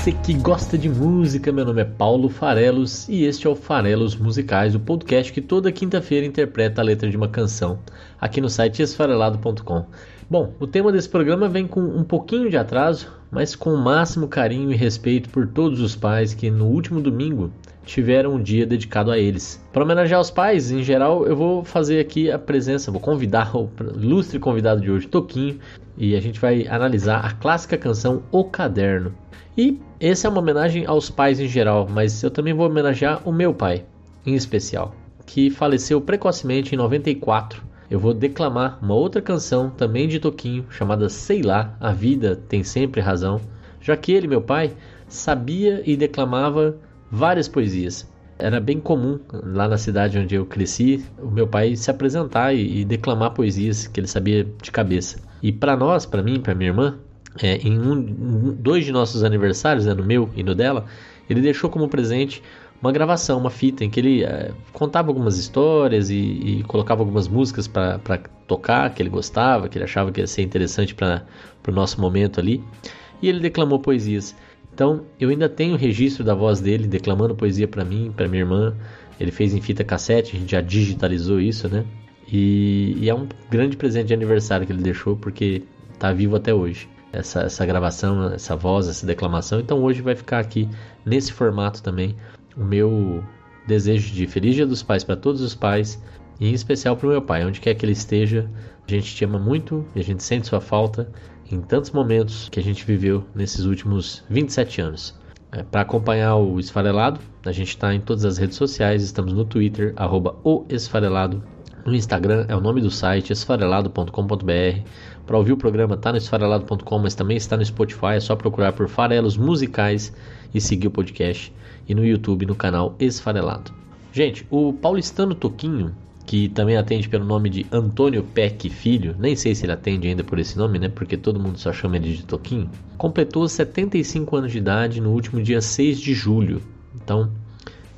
Você que gosta de música. Meu nome é Paulo Farelos e este é o Farelos Musicais, o podcast que toda quinta-feira interpreta a letra de uma canção aqui no site esfarelado.com. Bom, o tema desse programa vem com um pouquinho de atraso, mas com o máximo carinho e respeito por todos os pais que no último domingo tiveram um dia dedicado a eles. Para homenagear os pais, em geral, eu vou fazer aqui a presença, vou convidar o ilustre convidado de hoje, Toquinho, e a gente vai analisar a clássica canção O Caderno. E essa é uma homenagem aos pais em geral, mas eu também vou homenagear o meu pai, em especial, que faleceu precocemente em 94. Eu vou declamar uma outra canção também de Toquinho, chamada Sei Lá, a vida tem sempre razão, já que ele, meu pai, sabia e declamava várias poesias. Era bem comum lá na cidade onde eu cresci, o meu pai se apresentar e, e declamar poesias que ele sabia de cabeça. E para nós, para mim, para minha irmã, é, em um, dois de nossos aniversários, né, no meu e no dela, ele deixou como presente uma gravação, uma fita em que ele é, contava algumas histórias e, e colocava algumas músicas para tocar que ele gostava, que ele achava que ia ser interessante para o nosso momento ali. E ele declamou poesias. Então eu ainda tenho registro da voz dele declamando poesia para mim, para minha irmã. Ele fez em fita cassete, a gente já digitalizou isso, né? E, e, é um grande presente de aniversário que ele deixou porque está vivo até hoje. Essa, essa gravação, essa voz, essa declamação. Então hoje vai ficar aqui nesse formato também o meu desejo de feliz dia dos pais para todos os pais e em especial para o meu pai, onde quer que ele esteja. A gente te ama muito e a gente sente sua falta em tantos momentos que a gente viveu nesses últimos 27 anos. É, para acompanhar o Esfarelado, a gente está em todas as redes sociais, estamos no Twitter, arroba o Esfarelado, no Instagram é o nome do site, esfarelado.com.br. Para ouvir o programa está no esfarelado.com, mas também está no Spotify, é só procurar por Farelos Musicais e seguir o podcast. E no YouTube, no canal Esfarelado. Gente, o paulistano Toquinho que também atende pelo nome de Antônio Peck Filho, nem sei se ele atende ainda por esse nome, né? Porque todo mundo só chama ele de Toquinho. Completou 75 anos de idade no último dia 6 de julho. Então,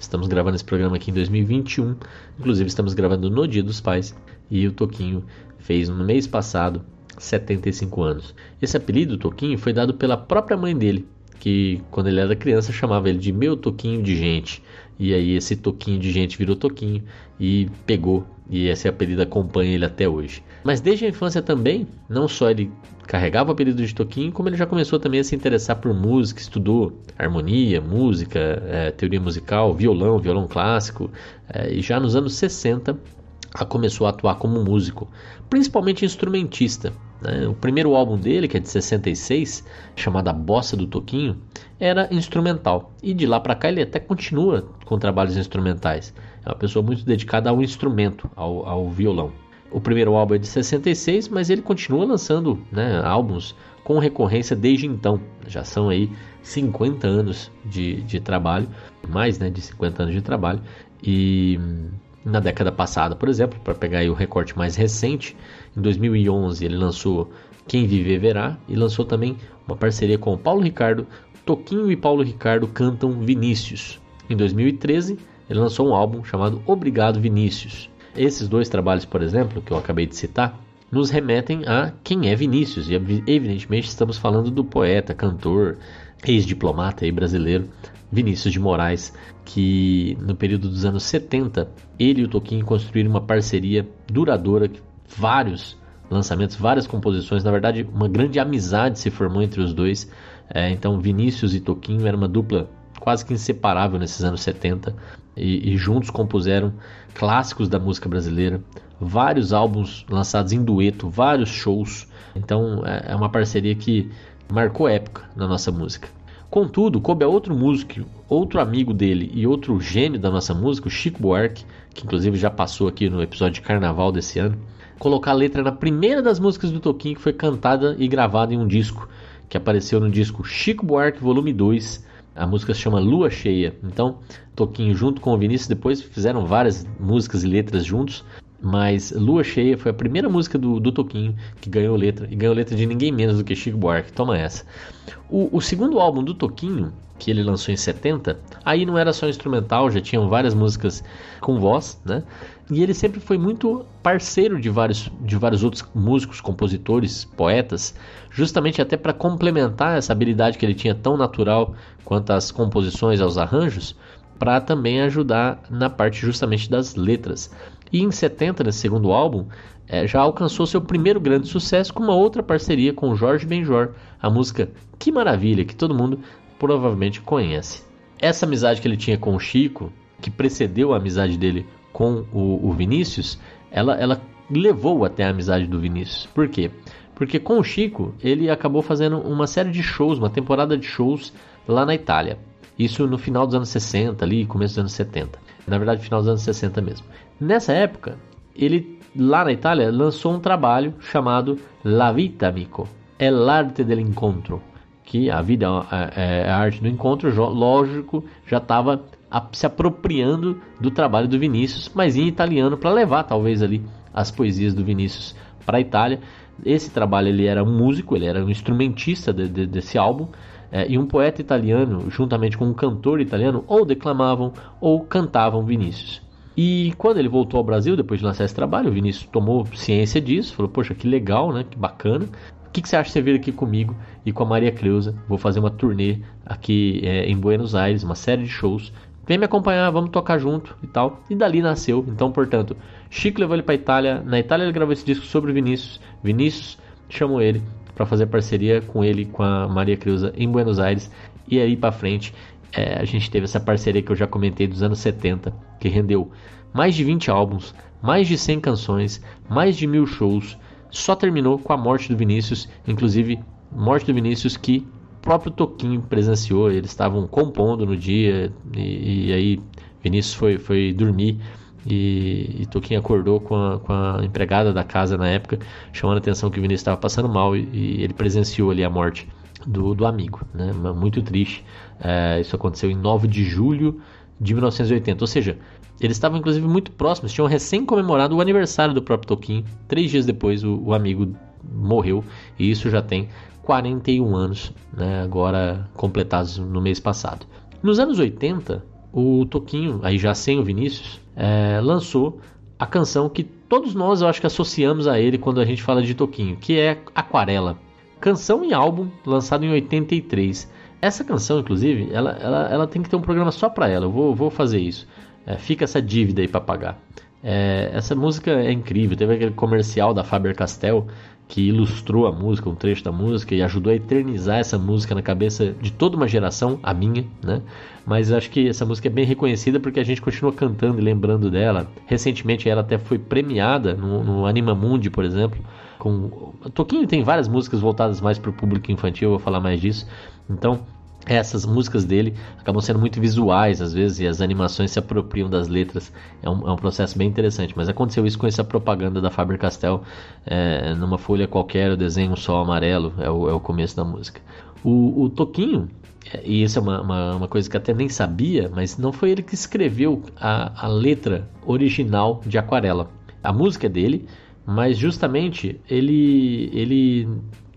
estamos gravando esse programa aqui em 2021. Inclusive, estamos gravando no Dia dos Pais. E o Toquinho fez no mês passado 75 anos. Esse apelido, Toquinho, foi dado pela própria mãe dele, que quando ele era criança chamava ele de meu Toquinho de gente. E aí esse toquinho de gente virou toquinho e pegou. E esse apelido acompanha ele até hoje. Mas desde a infância também, não só ele carregava o apelido de toquinho, como ele já começou também a se interessar por música, estudou harmonia, música, é, teoria musical, violão, violão clássico. É, e já nos anos 60 começou a atuar como músico, principalmente instrumentista. Né? O primeiro álbum dele, que é de 66, chamado A Bossa do Toquinho, era instrumental. E de lá para cá ele até continua com trabalhos instrumentais. É uma pessoa muito dedicada ao instrumento, ao, ao violão. O primeiro álbum é de 66, mas ele continua lançando né, álbuns com recorrência desde então. Já são aí 50 anos de, de trabalho, mais né, de 50 anos de trabalho. E na década passada, por exemplo, para pegar o recorte mais recente, em 2011 ele lançou Quem Viver Verá e lançou também uma parceria com o Paulo Ricardo. Toquinho e Paulo Ricardo cantam Vinícius. Em 2013 ele lançou um álbum chamado Obrigado Vinícius. Esses dois trabalhos, por exemplo, que eu acabei de citar, nos remetem a quem é Vinícius e evidentemente estamos falando do poeta, cantor, ex-diplomata brasileiro Vinícius de Moraes, que no período dos anos 70, ele e o Toquinho construíram uma parceria duradoura, vários lançamentos, várias composições, na verdade, uma grande amizade se formou entre os dois. É, então, Vinícius e Toquinho era uma dupla quase que inseparável nesses anos 70 e, e juntos compuseram clássicos da música brasileira, vários álbuns lançados em dueto, vários shows. Então, é, é uma parceria que marcou época na nossa música. Contudo, coube a outro músico, outro amigo dele e outro gênio da nossa música, o Chico Buarque, que inclusive já passou aqui no episódio de carnaval desse ano, colocar a letra na primeira das músicas do Toquinho que foi cantada e gravada em um disco, que apareceu no disco Chico Buarque Volume 2, A música se chama Lua Cheia. Então, Toquinho junto com o Vinícius depois fizeram várias músicas e letras juntos. Mas Lua Cheia foi a primeira música do, do Toquinho que ganhou letra. E ganhou letra de ninguém menos do que Chico Buarque. Toma essa. O, o segundo álbum do Toquinho, que ele lançou em 70, aí não era só instrumental, já tinham várias músicas com voz, né? E ele sempre foi muito parceiro de vários, de vários outros músicos, compositores, poetas, justamente até para complementar essa habilidade que ele tinha tão natural quanto às composições, aos arranjos, para também ajudar na parte justamente das letras. E em 70, nesse segundo álbum, é, já alcançou seu primeiro grande sucesso com uma outra parceria com Jorge Benjor, a música Que Maravilha, que todo mundo provavelmente conhece. Essa amizade que ele tinha com o Chico, que precedeu a amizade dele com o, o Vinícius, ela, ela levou até a amizade do Vinícius. Por quê? Porque com o Chico, ele acabou fazendo uma série de shows, uma temporada de shows lá na Itália. Isso no final dos anos 60, ali, começo dos anos 70. Na verdade, final dos anos 60 mesmo. Nessa época, ele lá na Itália lançou um trabalho chamado La Vita Amico, é l'arte dell'incontro, que a vida é, é a arte do encontro, lógico, já estava se apropriando do trabalho do Vinícius, mas em italiano para levar talvez ali as poesias do Vinícius para a Itália. Esse trabalho ele era um músico, ele era um instrumentista de, de, desse álbum é, e um poeta italiano, juntamente com um cantor italiano, ou declamavam ou cantavam Vinícius. E quando ele voltou ao Brasil, depois de lançar esse trabalho, o Vinícius tomou ciência disso, falou: Poxa, que legal, né? Que bacana. O que, que você acha de você vir aqui comigo e com a Maria Creuza? Vou fazer uma turnê aqui é, em Buenos Aires, uma série de shows. Vem me acompanhar, vamos tocar junto e tal. E dali nasceu. Então, portanto, Chico levou ele para Itália. Na Itália ele gravou esse disco sobre o Vinícius. Vinícius chamou ele para fazer parceria com ele, com a Maria Creuza em Buenos Aires. E aí para frente é, a gente teve essa parceria que eu já comentei dos anos 70, que rendeu mais de 20 álbuns, mais de 100 canções, mais de mil shows. Só terminou com a morte do Vinícius, inclusive morte do Vinícius que o próprio Toquinho presenciou. Eles estavam compondo no dia e, e aí Vinícius foi, foi dormir. E, e Toquinho acordou com a, com a, empregada da casa na época, chamando a atenção que o Vinícius estava passando mal e, e ele presenciou ali a morte do, do amigo, né? Muito triste. É, isso aconteceu em 9 de julho de 1980. Ou seja, eles estavam inclusive muito próximos, tinham recém comemorado o aniversário do próprio Toquinho. Três dias depois, o, o amigo morreu e isso já tem 41 anos, né? Agora completados no mês passado. Nos anos 80, o Toquinho, aí já sem o Vinícius, é, lançou a canção que todos nós eu acho que associamos a ele quando a gente fala de Toquinho, que é Aquarela. Canção e álbum lançado em 83. Essa canção, inclusive, ela, ela, ela tem que ter um programa só para ela. Eu vou, vou fazer isso. É, fica essa dívida aí para pagar. É, essa música é incrível. Teve aquele comercial da Faber Castell que ilustrou a música, um trecho da música e ajudou a eternizar essa música na cabeça de toda uma geração, a minha, né? Mas acho que essa música é bem reconhecida porque a gente continua cantando e lembrando dela. Recentemente ela até foi premiada no, no Anima Mundi, por exemplo, com Toquinho tem várias músicas voltadas mais para o público infantil, eu vou falar mais disso. Então, essas músicas dele acabam sendo muito visuais às vezes e as animações se apropriam das letras. É um, é um processo bem interessante. Mas aconteceu isso com essa propaganda da Faber Castell é, numa folha qualquer, o desenho só amarelo é o, é o começo da música. O, o Toquinho, é, e isso é uma, uma, uma, coisa que até nem sabia, mas não foi ele que escreveu a, a letra original de Aquarela. A música é dele, mas justamente ele ele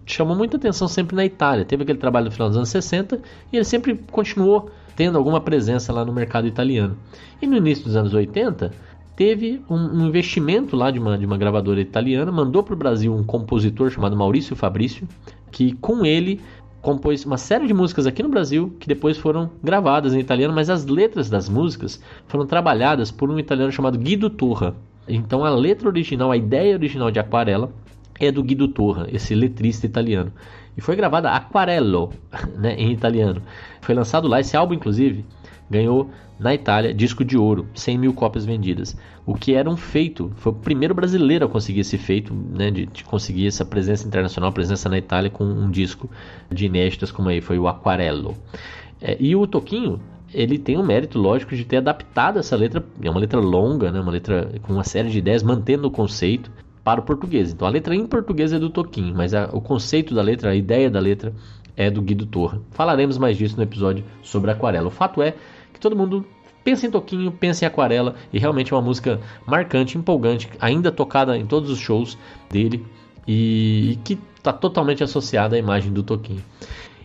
chamou muita atenção sempre na Itália. Teve aquele trabalho no final dos anos 60 e ele sempre continuou tendo alguma presença lá no mercado italiano. E no início dos anos 80 teve um, um investimento lá de uma, de uma gravadora italiana, mandou para o Brasil um compositor chamado Maurício Fabrício, que com ele compôs uma série de músicas aqui no Brasil que depois foram gravadas em italiano, mas as letras das músicas foram trabalhadas por um italiano chamado Guido Torra. Então a letra original, a ideia original de Aquarela é do Guido Torra, esse letrista italiano. E foi gravada Aquarello, né, em italiano. Foi lançado lá, esse álbum inclusive ganhou na Itália disco de ouro, 100 mil cópias vendidas. O que era um feito, foi o primeiro brasileiro a conseguir esse feito, né, de, de conseguir essa presença internacional, presença na Itália com um disco de inéditas como aí, foi o Aquarello. É, e o Toquinho ele tem o mérito, lógico, de ter adaptado essa letra. É uma letra longa, né? uma letra com uma série de ideias, mantendo o conceito para o português. Então a letra em português é do Toquinho, mas a, o conceito da letra, a ideia da letra é do Guido Torra. Falaremos mais disso no episódio sobre aquarela. O fato é que todo mundo pensa em Toquinho, pensa em Aquarela e realmente é uma música marcante, empolgante, ainda tocada em todos os shows dele e, e que está totalmente associada à imagem do Toquinho.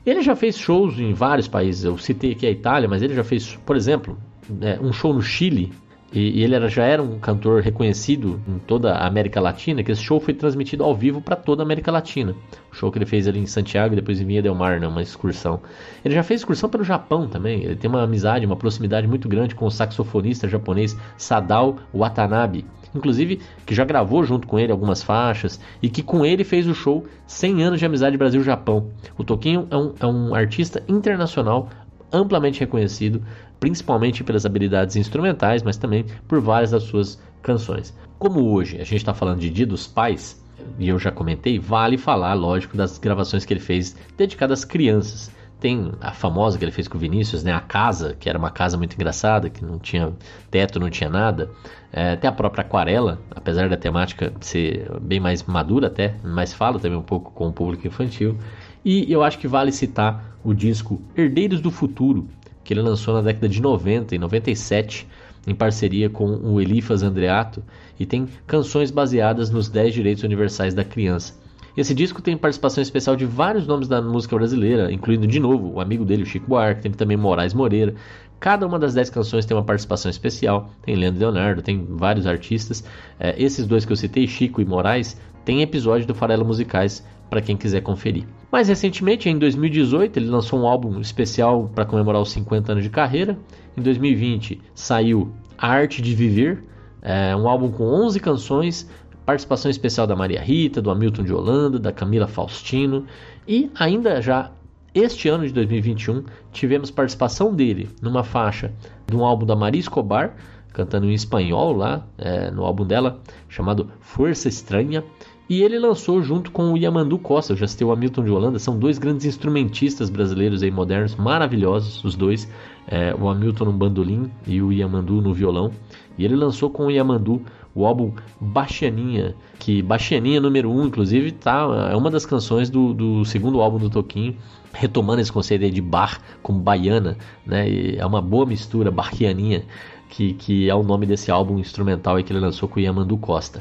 Ele já fez shows em vários países, eu citei aqui a Itália, mas ele já fez, por exemplo, é, um show no Chile, e, e ele era, já era um cantor reconhecido em toda a América Latina, que esse show foi transmitido ao vivo para toda a América Latina. O show que ele fez ali em Santiago e depois em Via Del Mar, né, uma excursão. Ele já fez excursão pelo Japão também. Ele tem uma amizade, uma proximidade muito grande com o saxofonista japonês Sadao Watanabe. Inclusive, que já gravou junto com ele algumas faixas e que com ele fez o show 100 anos de amizade Brasil-Japão. O Toquinho é um, é um artista internacional amplamente reconhecido principalmente pelas habilidades instrumentais, mas também por várias das suas canções. Como hoje a gente está falando de Dia dos Pais, e eu já comentei, vale falar, lógico, das gravações que ele fez dedicadas às crianças. Tem a famosa que ele fez com o Vinícius, né? A Casa, que era uma casa muito engraçada, que não tinha teto, não tinha nada. É, até a própria Aquarela, apesar da temática ser bem mais madura até, mas fala também um pouco com o público infantil. E eu acho que vale citar o disco Herdeiros do Futuro, que ele lançou na década de 90 e 97 em parceria com o Elifas Andreato e tem canções baseadas nos 10 direitos universais da criança. Esse disco tem participação especial de vários nomes da música brasileira, incluindo de novo o amigo dele, o Chico Buarque, tem também Moraes Moreira. Cada uma das 10 canções tem uma participação especial. Tem Leandro Leonardo, tem vários artistas. É, esses dois que eu citei, Chico e Moraes, tem episódio do Farelo Musicais para quem quiser conferir. Mais recentemente, em 2018, ele lançou um álbum especial para comemorar os 50 anos de carreira. Em 2020 saiu A Arte de Viver, é um álbum com 11 canções, participação especial da Maria Rita, do Hamilton de Holanda, da Camila Faustino e ainda já este ano de 2021 tivemos participação dele numa faixa de um álbum da Maria Escobar, cantando em espanhol lá, é, no álbum dela, chamado Força Estranha. E ele lançou junto com o Yamandu Costa, eu já citei o Hamilton de Holanda, são dois grandes instrumentistas brasileiros aí modernos, maravilhosos os dois, é, o Hamilton no bandolim e o Yamandu no violão. E ele lançou com o Yamandu o álbum Baixaninha, que Baixaninha número 1, um, inclusive, tá, é uma das canções do, do segundo álbum do Toquinho, retomando esse conceito de bar como baiana, né? E é uma boa mistura, Barquianinha, que, que é o nome desse álbum instrumental que ele lançou com o Yamandu Costa.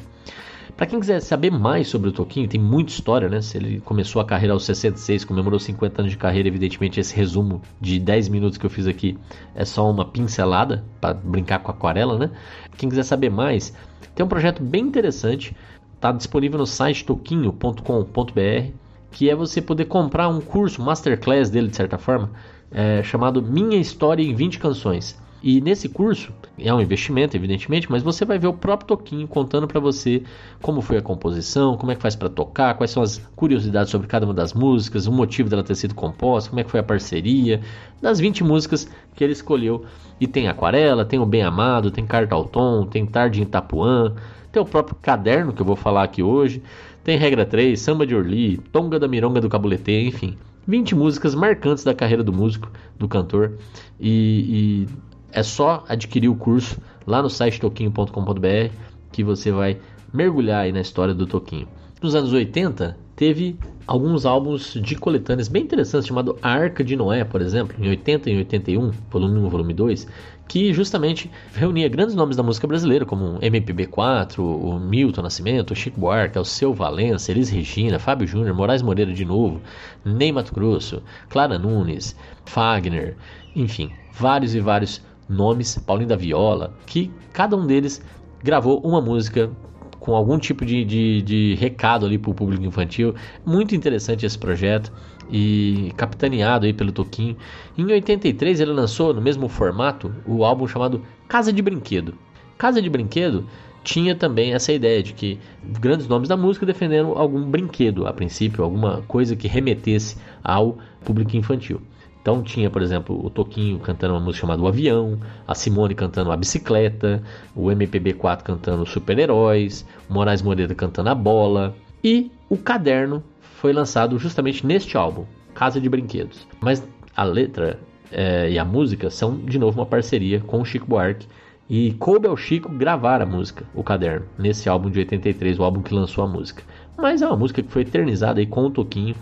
Para quem quiser saber mais sobre o Toquinho, tem muita história, né? Se ele começou a carreira aos 66, comemorou 50 anos de carreira, evidentemente esse resumo de 10 minutos que eu fiz aqui é só uma pincelada para brincar com aquarela, né? Quem quiser saber mais, tem um projeto bem interessante, está disponível no site toquinho.com.br, que é você poder comprar um curso, masterclass dele de certa forma, é, chamado Minha História em 20 Canções. E nesse curso, é um investimento, evidentemente, mas você vai ver o próprio Toquinho contando para você como foi a composição, como é que faz para tocar, quais são as curiosidades sobre cada uma das músicas, o motivo dela ter sido composta, como é que foi a parceria, das 20 músicas que ele escolheu. E tem Aquarela, tem o Bem Amado, tem Carta ao Tom, tem Tarde em Itapuã, tem o próprio caderno que eu vou falar aqui hoje, tem Regra 3, Samba de Orli, Tonga da Mironga do Cabulete, enfim. 20 músicas marcantes da carreira do músico, do cantor. E, e é só adquirir o curso lá no site toquinho.com.br que você vai mergulhar aí na história do Toquinho. Nos anos 80, teve alguns álbuns de coletâneas bem interessantes, chamado Arca de Noé, por exemplo, em 80 e 81, volume 1 volume 2, que justamente reunia grandes nomes da música brasileira, como MPB4, o Milton Nascimento, o Chico Buarque, o Seu Valença, Elis Regina, Fábio Júnior, Moraes Moreira de novo, Ney Mato Grosso, Clara Nunes, Fagner, enfim, vários e vários nomes, Paulinho da Viola, que cada um deles gravou uma música com algum tipo de, de, de recado ali para o público infantil. Muito interessante esse projeto e capitaneado aí pelo Toquinho. Em 83 ele lançou no mesmo formato o álbum chamado Casa de Brinquedo. Casa de Brinquedo tinha também essa ideia de que grandes nomes da música defendendo algum brinquedo a princípio, alguma coisa que remetesse ao público infantil. Então tinha, por exemplo, o Toquinho cantando uma música chamada O Avião, a Simone cantando A Bicicleta, o MPB4 cantando Super-Heróis, o Moraes Moreira cantando A Bola e o Caderno foi lançado justamente neste álbum, Casa de Brinquedos. Mas a letra é, e a música são de novo uma parceria com o Chico Buarque e coube ao Chico gravar a música, o Caderno, nesse álbum de 83, o álbum que lançou a música. Mas é uma música que foi eternizada aí com o Toquinho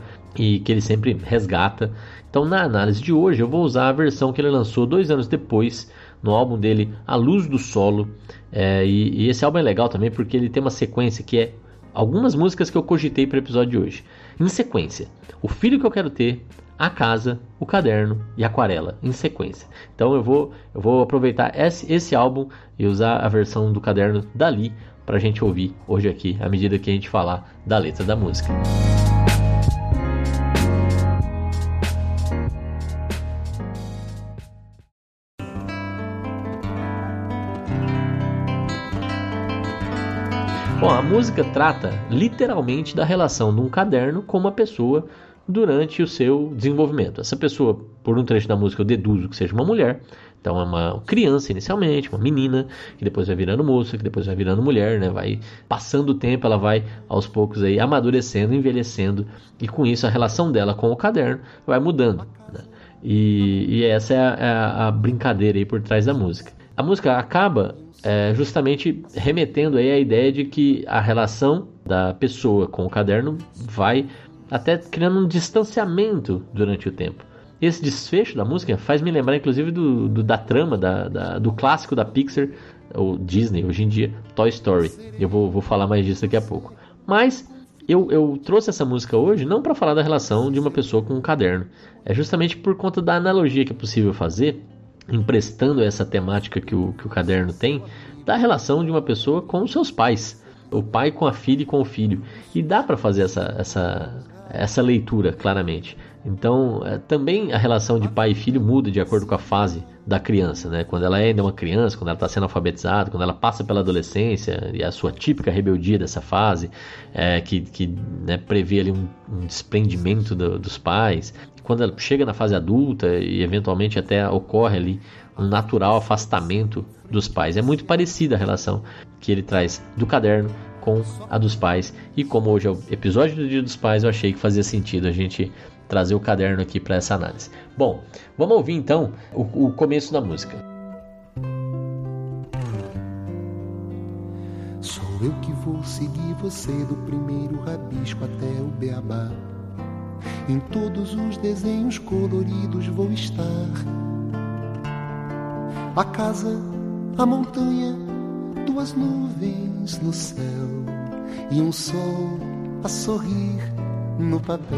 e que ele sempre resgata. Então, na análise de hoje, eu vou usar a versão que ele lançou dois anos depois, no álbum dele A Luz do Solo. É, e, e, esse álbum é legal também porque ele tem uma sequência que é algumas músicas que eu cogitei para o episódio de hoje. Em sequência, O Filho que Eu Quero Ter, A Casa, O Caderno e Aquarela, em sequência. Então eu vou, eu vou aproveitar esse, esse álbum e usar a versão do caderno dali para a gente ouvir hoje aqui, à medida que a gente falar da letra da música. Bom, a música trata literalmente da relação de um caderno com uma pessoa durante o seu desenvolvimento. Essa pessoa, por um trecho da música, eu deduzo que seja uma mulher. Então é uma criança inicialmente, uma menina, que depois vai virando moça, que depois vai virando mulher, né? Vai passando o tempo, ela vai aos poucos aí amadurecendo, envelhecendo, e com isso a relação dela com o caderno vai mudando. Né? E, e, essa é a, é a, brincadeira aí por trás da música. A música acaba é, justamente remetendo aí a ideia de que a relação da pessoa com o caderno vai até criando um distanciamento durante o tempo. Esse desfecho da música faz me lembrar, inclusive, do, do da trama da, da, do clássico da Pixar, ou Disney hoje em dia, Toy Story. Eu vou, vou falar mais disso daqui a pouco. Mas eu, eu trouxe essa música hoje não para falar da relação de uma pessoa com um caderno. É justamente por conta da analogia que é possível fazer emprestando essa temática que o, que o caderno tem, da relação de uma pessoa com seus pais. O pai com a filha e com o filho. E dá para fazer essa, essa, essa leitura claramente. Então, é, também a relação de pai e filho muda de acordo com a fase da criança, né? Quando ela é ainda uma criança, quando ela está sendo alfabetizada, quando ela passa pela adolescência e a sua típica rebeldia dessa fase, é, que, que né, prevê ali um, um desprendimento do, dos pais, quando ela chega na fase adulta e eventualmente até ocorre ali um natural afastamento dos pais. É muito parecida a relação que ele traz do caderno com a dos pais. E como hoje é o episódio do Dia dos Pais, eu achei que fazia sentido a gente trazer o caderno aqui para essa análise. Bom, vamos ouvir então o, o começo da música. Sou eu que vou seguir você do primeiro rabisco até o beabá. Em todos os desenhos coloridos vou estar. A casa, a montanha, duas nuvens no céu e um sol a sorrir no papel.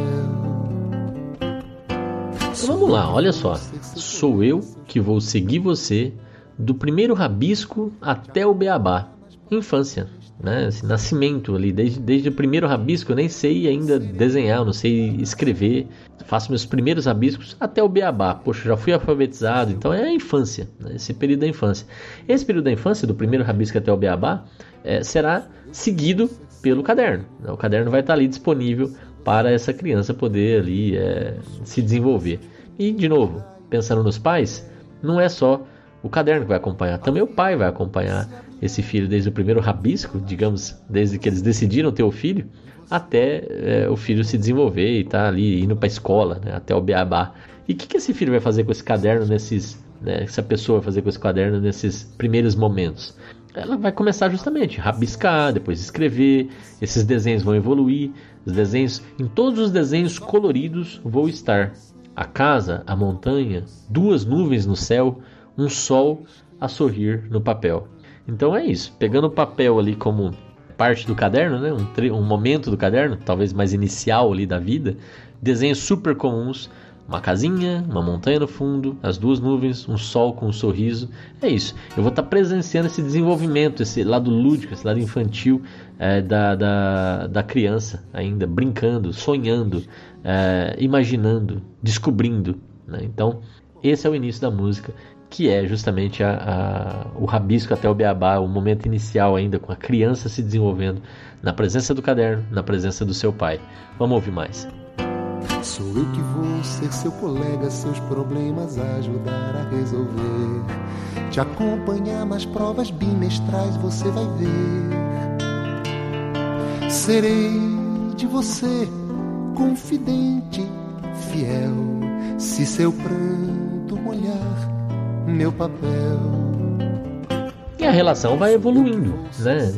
Então vamos lá, olha só. Sou eu que vou seguir você do primeiro rabisco até o beabá. Infância né? Assim, nascimento ali, desde, desde o primeiro rabisco, eu nem sei ainda desenhar, não sei escrever, faço meus primeiros rabiscos até o beabá. Poxa, já fui alfabetizado, então é a infância, né? esse período da infância. Esse período da infância, do primeiro rabisco até o beabá, é, será seguido pelo caderno. Né? O caderno vai estar ali disponível para essa criança poder ali é, se desenvolver. E de novo, pensando nos pais, não é só o caderno que vai acompanhar, também o pai vai acompanhar esse filho desde o primeiro rabisco, digamos, desde que eles decidiram ter o filho, até é, o filho se desenvolver e estar tá ali indo para a escola, né, até o beabá. E o que, que esse filho vai fazer com esse caderno nesses, né, essa pessoa vai fazer com esse caderno nesses primeiros momentos? Ela vai começar justamente a rabiscar, depois escrever, esses desenhos vão evoluir, os desenhos, em todos os desenhos coloridos vou estar a casa, a montanha, duas nuvens no céu, um sol a sorrir no papel. Então é isso, pegando o papel ali como parte do caderno, né? um, um momento do caderno, talvez mais inicial ali da vida, desenhos super comuns, uma casinha, uma montanha no fundo, as duas nuvens, um sol com um sorriso. É isso. Eu vou estar presenciando esse desenvolvimento, esse lado lúdico, esse lado infantil é, da, da, da, criança ainda, brincando, sonhando, é, imaginando, descobrindo. Né? Então, esse é o início da música que é justamente a, a, o rabisco até o beabá, o momento inicial ainda com a criança se desenvolvendo na presença do caderno, na presença do seu pai. Vamos ouvir mais. Sou eu que vou ser seu colega, seus problemas ajudar a resolver. Te acompanhar nas provas bimestrais, você vai ver. Serei de você confidente, fiel, se seu pranto molhar meu papel. E a relação vai evoluindo, né?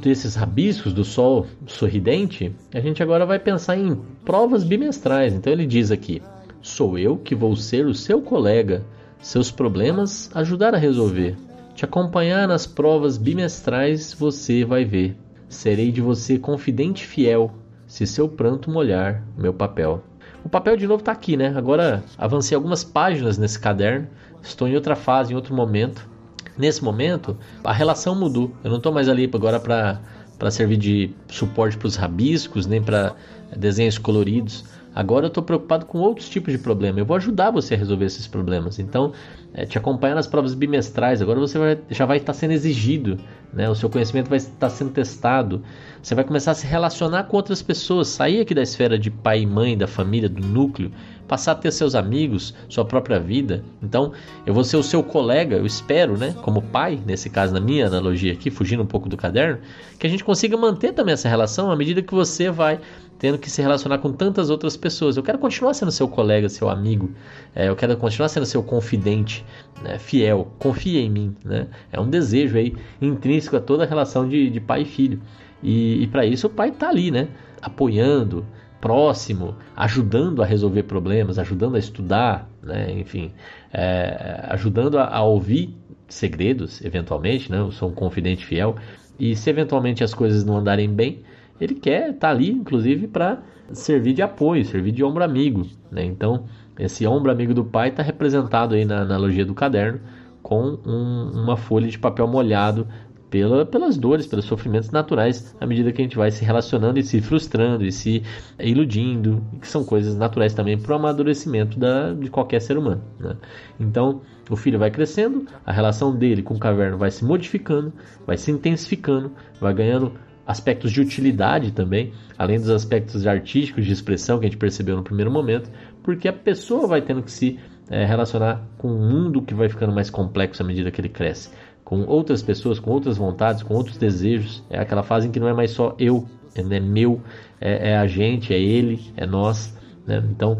desses rabiscos do sol sorridente, a gente agora vai pensar em provas bimestrais. Então ele diz aqui: Sou eu que vou ser o seu colega, seus problemas ajudar a resolver. Te acompanhar nas provas bimestrais você vai ver. Serei de você confidente fiel, se seu pranto molhar meu papel. O papel de novo está aqui, né? Agora avancei algumas páginas nesse caderno, estou em outra fase, em outro momento. Nesse momento, a relação mudou. Eu não estou mais ali agora para servir de suporte para os rabiscos, nem para desenhos coloridos. Agora eu estou preocupado com outros tipos de problema. Eu vou ajudar você a resolver esses problemas. Então, é, te acompanhar nas provas bimestrais. Agora você vai, já vai estar sendo exigido, né? o seu conhecimento vai estar sendo testado. Você vai começar a se relacionar com outras pessoas, sair aqui da esfera de pai e mãe, da família, do núcleo, passar a ter seus amigos, sua própria vida. Então, eu vou ser o seu colega, eu espero, né, como pai, nesse caso, na minha analogia aqui, fugindo um pouco do caderno, que a gente consiga manter também essa relação à medida que você vai tendo que se relacionar com tantas outras pessoas. Eu quero continuar sendo seu colega, seu amigo. É, eu quero continuar sendo seu confidente, né, fiel. Confia em mim. Né? É um desejo aí intrínseco a toda a relação de, de pai e filho. E, e para isso o pai está ali, né? Apoiando, próximo, ajudando a resolver problemas, ajudando a estudar, né? enfim, é, ajudando a, a, ouvir segredos, eventualmente. Né? Eu sou um confidente fiel. E se eventualmente as coisas não andarem bem, ele quer estar tá ali, inclusive, para servir de apoio, servir de ombro amigo. Né? Então, esse ombro amigo do pai está representado aí na analogia do caderno com um, uma folha de papel molhado pela, pelas dores, pelos sofrimentos naturais, à medida que a gente vai se relacionando e se frustrando e se iludindo, que são coisas naturais também para o amadurecimento da, de qualquer ser humano. Né? Então, o filho vai crescendo, a relação dele com o caverno vai se modificando, vai se intensificando, vai ganhando aspectos de utilidade também, além dos aspectos artísticos de expressão que a gente percebeu no primeiro momento, porque a pessoa vai tendo que se é, relacionar com um mundo que vai ficando mais complexo à medida que ele cresce, com outras pessoas, com outras vontades, com outros desejos. É aquela fase em que não é mais só eu, é meu, é, é, a gente, é ele, é nós. Né? Então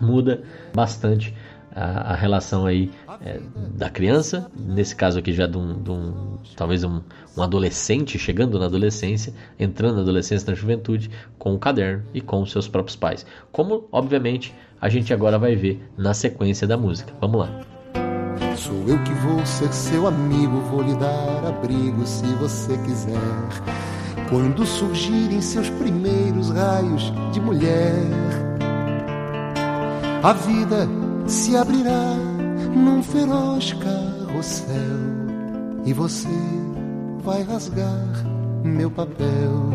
muda bastante a, a relação aí é, da criança, nesse caso aqui já de um, de um talvez um, um, adolescente chegando na adolescência, entrando na adolescência, na juventude, com o caderno e com os seus próprios pais. Como, obviamente, a gente agora vai ver na sequência da música. Vamos lá. Sou eu que vou ser seu amigo, vou lhe dar abrigo se você quiser. Quando surgirem seus primeiros raios de mulher, a vida se abrirá num feroz carrossel e você vai rasgar meu papel.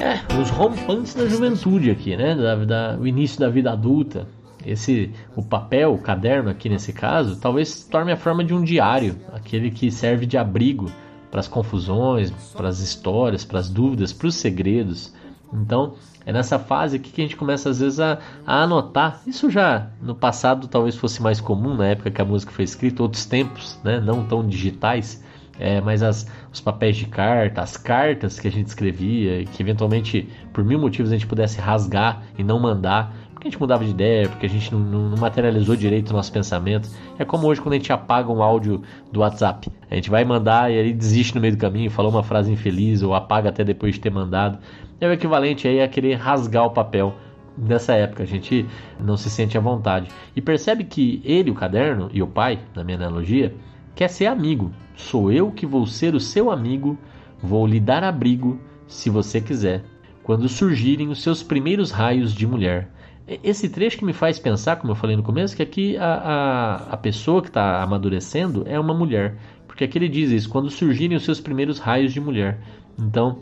É, os rompantes da juventude aqui, né? Da, da, o início da vida adulta. Esse, o papel, o caderno aqui nesse caso, talvez torne a forma de um diário, aquele que serve de abrigo para as confusões, para as histórias, para as dúvidas, para os segredos. Então, é nessa fase aqui que a gente começa às vezes a, a, anotar. Isso já no passado talvez fosse mais comum, na época que a música foi escrita, outros tempos, né, não tão digitais. É, mas as, os papéis de carta, as cartas que a gente escrevia, que eventualmente por mil motivos a gente pudesse rasgar e não mandar, porque a gente mudava de ideia, porque a gente não, não, materializou direito o nosso pensamento. É como hoje quando a gente apaga um áudio do WhatsApp. A gente vai mandar e aí desiste no meio do caminho, falou uma frase infeliz ou apaga até depois de ter mandado é o equivalente aí a querer rasgar o papel nessa época. A gente não se sente à vontade. E percebe que ele, o caderno, e o pai, na minha analogia, quer ser amigo. Sou eu que vou ser o seu amigo, vou lhe dar abrigo, se você quiser, quando surgirem os seus primeiros raios de mulher. Esse trecho que me faz pensar, como eu falei no começo, que aqui a, a, a pessoa que está amadurecendo é uma mulher. Porque aqui ele diz isso, quando surgirem os seus primeiros raios de mulher. Então,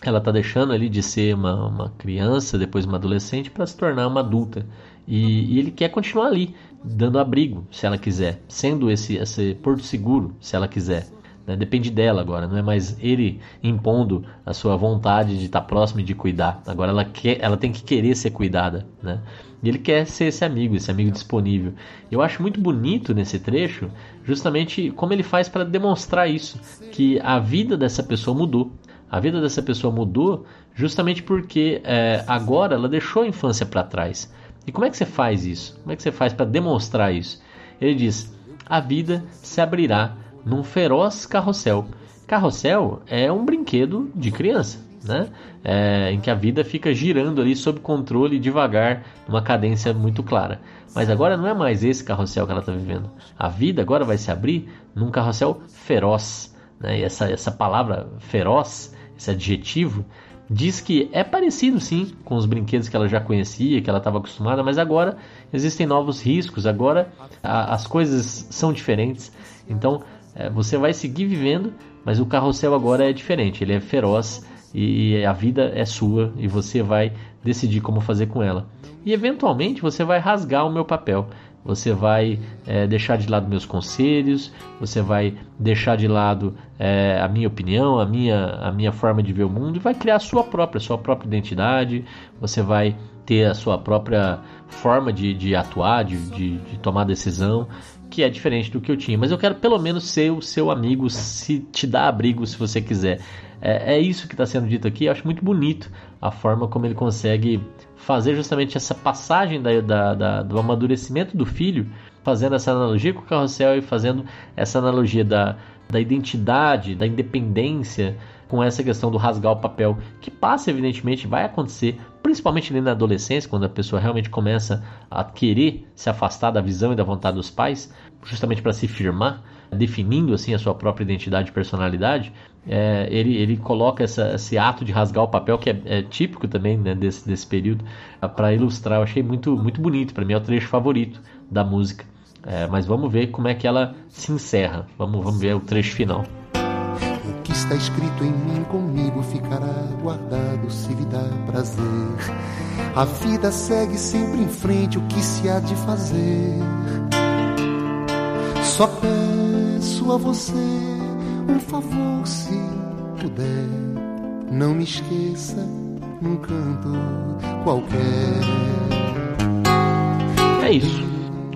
ela está deixando ali de ser uma, uma criança, depois uma adolescente, para se tornar uma adulta. E, e, ele quer continuar ali, dando abrigo, se ela quiser, sendo esse, esse porto seguro, se ela quiser. Né? Depende dela agora, não é mais ele impondo a sua vontade de estar próximo e de cuidar. Agora ela, quer, ela tem que querer ser cuidada. Né? E ele quer ser esse amigo, esse amigo disponível. Eu acho muito bonito nesse trecho, justamente como ele faz para demonstrar isso, que a vida dessa pessoa mudou. A vida dessa pessoa mudou justamente porque é, agora ela deixou a infância para trás. E como é que você faz isso? Como é que você faz para demonstrar isso? Ele diz: a vida se abrirá num feroz carrossel Carrossel é um brinquedo de criança, né? É, em que a vida fica girando ali sob controle devagar, numa cadência muito clara. Mas agora não é mais esse carrossel que ela está vivendo. A vida agora vai se abrir num carrossel feroz. Né? E essa, essa palavra feroz, esse adjetivo, diz que é parecido sim com os brinquedos que ela já conhecia, que ela estava acostumada, mas agora existem novos riscos, agora a, as coisas são diferentes. Então é, você vai seguir vivendo, mas o carrossel agora é diferente, ele é feroz e a vida é sua e você vai decidir como fazer com ela. E eventualmente você vai rasgar o meu papel. Você vai é, deixar de lado meus conselhos, você vai deixar de lado é, a minha opinião, a minha, a minha forma de ver o mundo e vai criar a sua própria, sua própria identidade. Você vai ter a sua própria forma de, de atuar, de, de, de tomar decisão, que é diferente do que eu tinha. Mas eu quero pelo menos ser o seu amigo, se te dar abrigo se você quiser. É, é isso que está sendo dito aqui. Eu acho muito bonito a forma como ele consegue fazer justamente essa passagem da, da, da, do amadurecimento do filho, fazendo essa analogia com o carrossel e fazendo essa analogia da, da identidade, da independência, com essa questão do rasgar o papel, que passa, evidentemente, vai acontecer, principalmente ali na adolescência, quando a pessoa realmente começa a querer se afastar da visão e da vontade dos pais, justamente para se firmar, definindo assim a sua própria identidade e personalidade é, ele, ele coloca essa, esse ato de rasgar o papel, que é, é típico também né, desse, desse período, para ilustrar. Eu achei muito, muito bonito, para mim é o trecho favorito da música. É, mas vamos ver como é que ela se encerra. Vamos, vamos ver o trecho final. Que está escrito em mim comigo ficará guardado se lhe dá prazer. A vida segue sempre em frente, o que se há de fazer? Só peço a você um favor, se puder, não me esqueça num canto qualquer. É isso.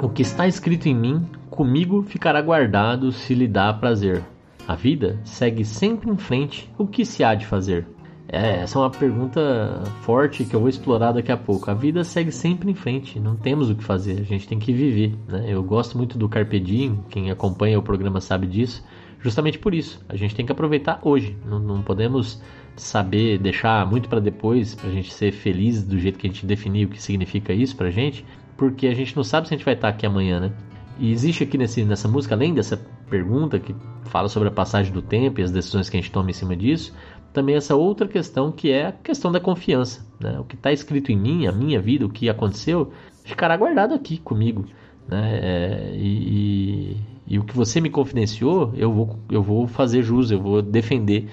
O que está escrito em mim, comigo ficará guardado se lhe dá prazer. A vida segue sempre em frente, o que se há de fazer? É, essa é uma pergunta forte que eu vou explorar daqui a pouco. A vida segue sempre em frente, não temos o que fazer, a gente tem que viver. Né? Eu gosto muito do Carpe Diem, quem acompanha o programa sabe disso justamente por isso. A gente tem que aproveitar hoje. Não, não podemos saber deixar muito para depois para a gente ser feliz do jeito que a gente definiu o que significa isso para a gente, porque a gente não sabe se a gente vai estar aqui amanhã, né? E existe aqui nesse, nessa música, além dessa pergunta que fala sobre a passagem do tempo e as decisões que a gente toma em cima disso, também essa outra questão que é a questão da confiança. Né? O que está escrito em mim, a minha vida, o que aconteceu, ficará guardado aqui comigo. Né? É, e, e o que você me confidenciou, eu vou, eu vou fazer jus, eu vou defender.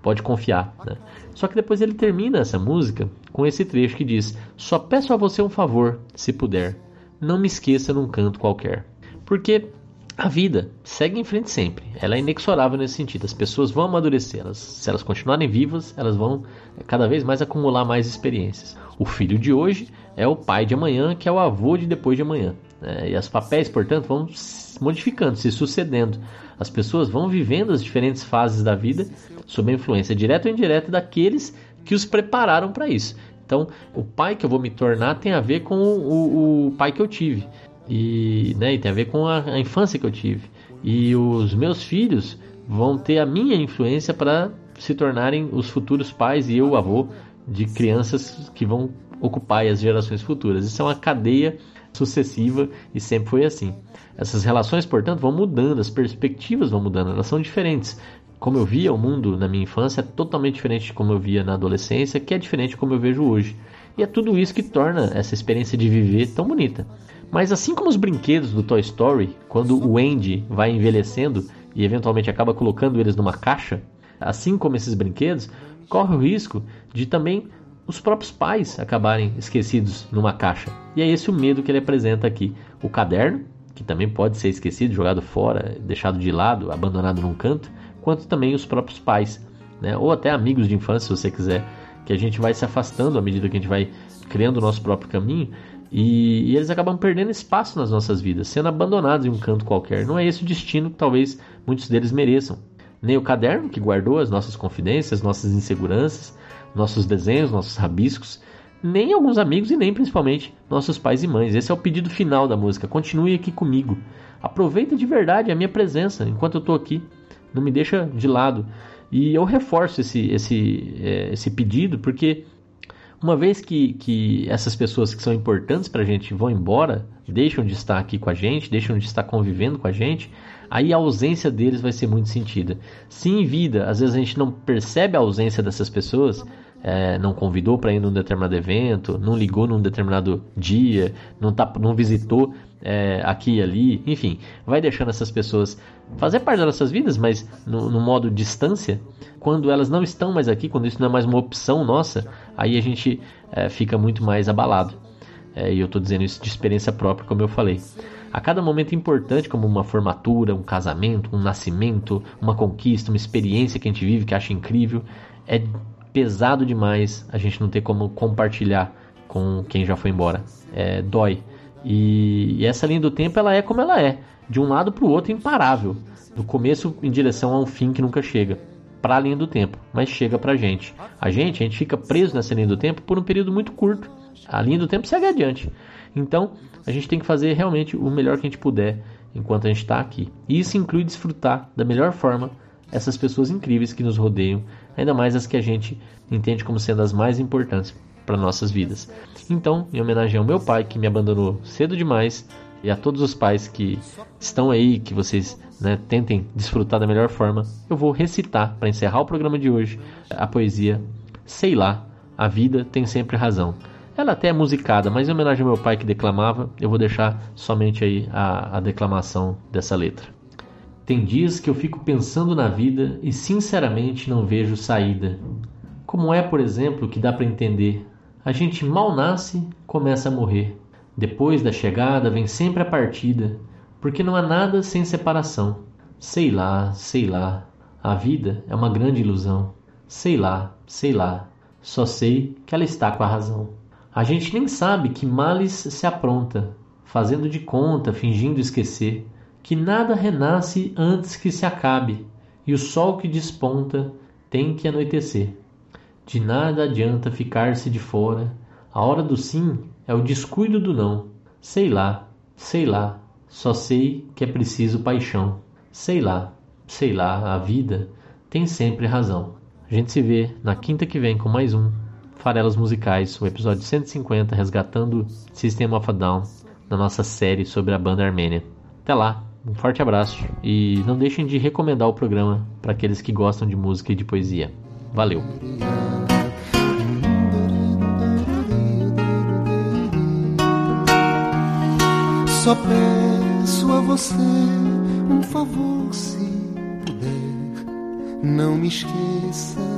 Pode confiar. Né? Só que depois ele termina essa música com esse trecho que diz: Só peço a você um favor, se puder. Não me esqueça num canto qualquer. Porque a vida segue em frente sempre. Ela é inexorável nesse sentido. As pessoas vão amadurecer. Elas, se elas continuarem vivas, elas vão é, cada vez mais acumular mais experiências. O filho de hoje é o pai de amanhã, que é o avô de depois de amanhã. Né? E os papéis, portanto, vão se modificando, se sucedendo. As pessoas vão vivendo as diferentes fases da vida sob a influência direta ou indireta daqueles que os prepararam para isso. Então, o pai que eu vou me tornar tem a ver com o, o pai que eu tive. E, né, e tem a ver com a, a infância que eu tive. E os meus filhos vão ter a minha influência para se tornarem os futuros pais e eu, avô, de crianças que vão ocupar as gerações futuras. Isso é uma cadeia sucessiva e sempre foi assim. Essas relações, portanto, vão mudando, as perspectivas vão mudando, elas são diferentes. Como eu via o mundo na minha infância é totalmente diferente de como eu via na adolescência, que é diferente de como eu vejo hoje. E é tudo isso que torna essa experiência de viver tão bonita. Mas assim como os brinquedos do Toy Story, quando o Andy vai envelhecendo e eventualmente acaba colocando eles numa caixa, assim como esses brinquedos, corre o risco de também os próprios pais acabarem esquecidos numa caixa. E é esse o medo que ele apresenta aqui. O caderno, que também pode ser esquecido, jogado fora, deixado de lado, abandonado num canto, quanto também os próprios pais, né? ou até amigos de infância, se você quiser, que a gente vai se afastando à medida que a gente vai criando o nosso próprio caminho. E, e, eles acabam perdendo espaço nas nossas vidas, sendo abandonados em um canto qualquer. Não é esse o destino que talvez muitos deles mereçam. Nem o caderno, que guardou as nossas confidências, nossas inseguranças, nossos desenhos, nossos rabiscos, nem alguns amigos e nem principalmente nossos pais e mães. Esse é o pedido final da música. Continue aqui comigo. Aproveita de verdade a minha presença enquanto eu estou aqui. não me deixa de lado. E eu reforço esse, esse, é, esse pedido porque uma vez que, que essas pessoas que são importantes para a gente vão embora, deixam de estar aqui com a gente, deixam de estar convivendo com a gente, aí a ausência deles vai ser muito sentida. Se em vida, às vezes a gente não percebe a ausência dessas pessoas, é, não convidou para ir num determinado evento, não ligou num determinado dia, não, tá, não visitou é, aqui e ali, enfim, vai deixando essas pessoas fazer parte das nossas vidas, mas no, no, modo distância. Quando elas não estão mais aqui, quando isso não é mais uma opção nossa, aí a gente é, fica muito mais abalado. É, e eu estou dizendo isso de experiência própria, como eu falei. A cada momento importante, como uma formatura, um casamento, um nascimento, uma conquista, uma experiência que a gente vive que acha incrível, é pesado demais a gente não ter como compartilhar com quem já foi embora. É, dói. E, e, essa linha do tempo ela é como ela é, de um lado para o outro imparável, do começo em direção a um fim que nunca chega, para a linha do tempo, mas chega para a gente. A gente, a gente fica preso nessa linha do tempo por um período muito curto. A linha do tempo segue adiante. Então, a gente tem que fazer realmente o melhor que a gente puder enquanto a gente está aqui. E isso inclui desfrutar da melhor forma essas pessoas incríveis que nos rodeiam, ainda mais as que a gente entende como sendo as mais importantes para nossas vidas. Então, em homenagem ao meu pai que me abandonou cedo demais e a todos os pais que estão aí, que vocês né, tentem desfrutar da melhor forma, eu vou recitar para encerrar o programa de hoje a poesia Sei lá, a vida tem sempre razão. Ela até é musicada, mas em homenagem ao meu pai que declamava, eu vou deixar somente aí a, a declamação dessa letra. Tem dias que eu fico pensando na vida e sinceramente não vejo saída. Como é, por exemplo, que dá para entender? A gente mal nasce, começa a morrer. Depois da chegada vem sempre a partida, porque não há nada sem separação. Sei lá, sei lá. A vida é uma grande ilusão. Sei lá, sei lá. Só sei que ela está com a razão. A gente nem sabe que males se apronta, fazendo de conta, fingindo esquecer que nada renasce antes que se acabe, e o sol que desponta tem que anoitecer. De nada adianta ficar-se de fora, a hora do sim é o descuido do não. Sei lá, sei lá, só sei que é preciso paixão. Sei lá, sei lá, a vida tem sempre razão. A gente se vê na quinta que vem com mais um Farelas Musicais, o episódio 150, resgatando System of a Down, na nossa série sobre a banda armênia. Até lá! Um forte abraço e não deixem de recomendar o programa para aqueles que gostam de música e de poesia. Valeu! Só peço a você um favor, se puder. Não me esqueça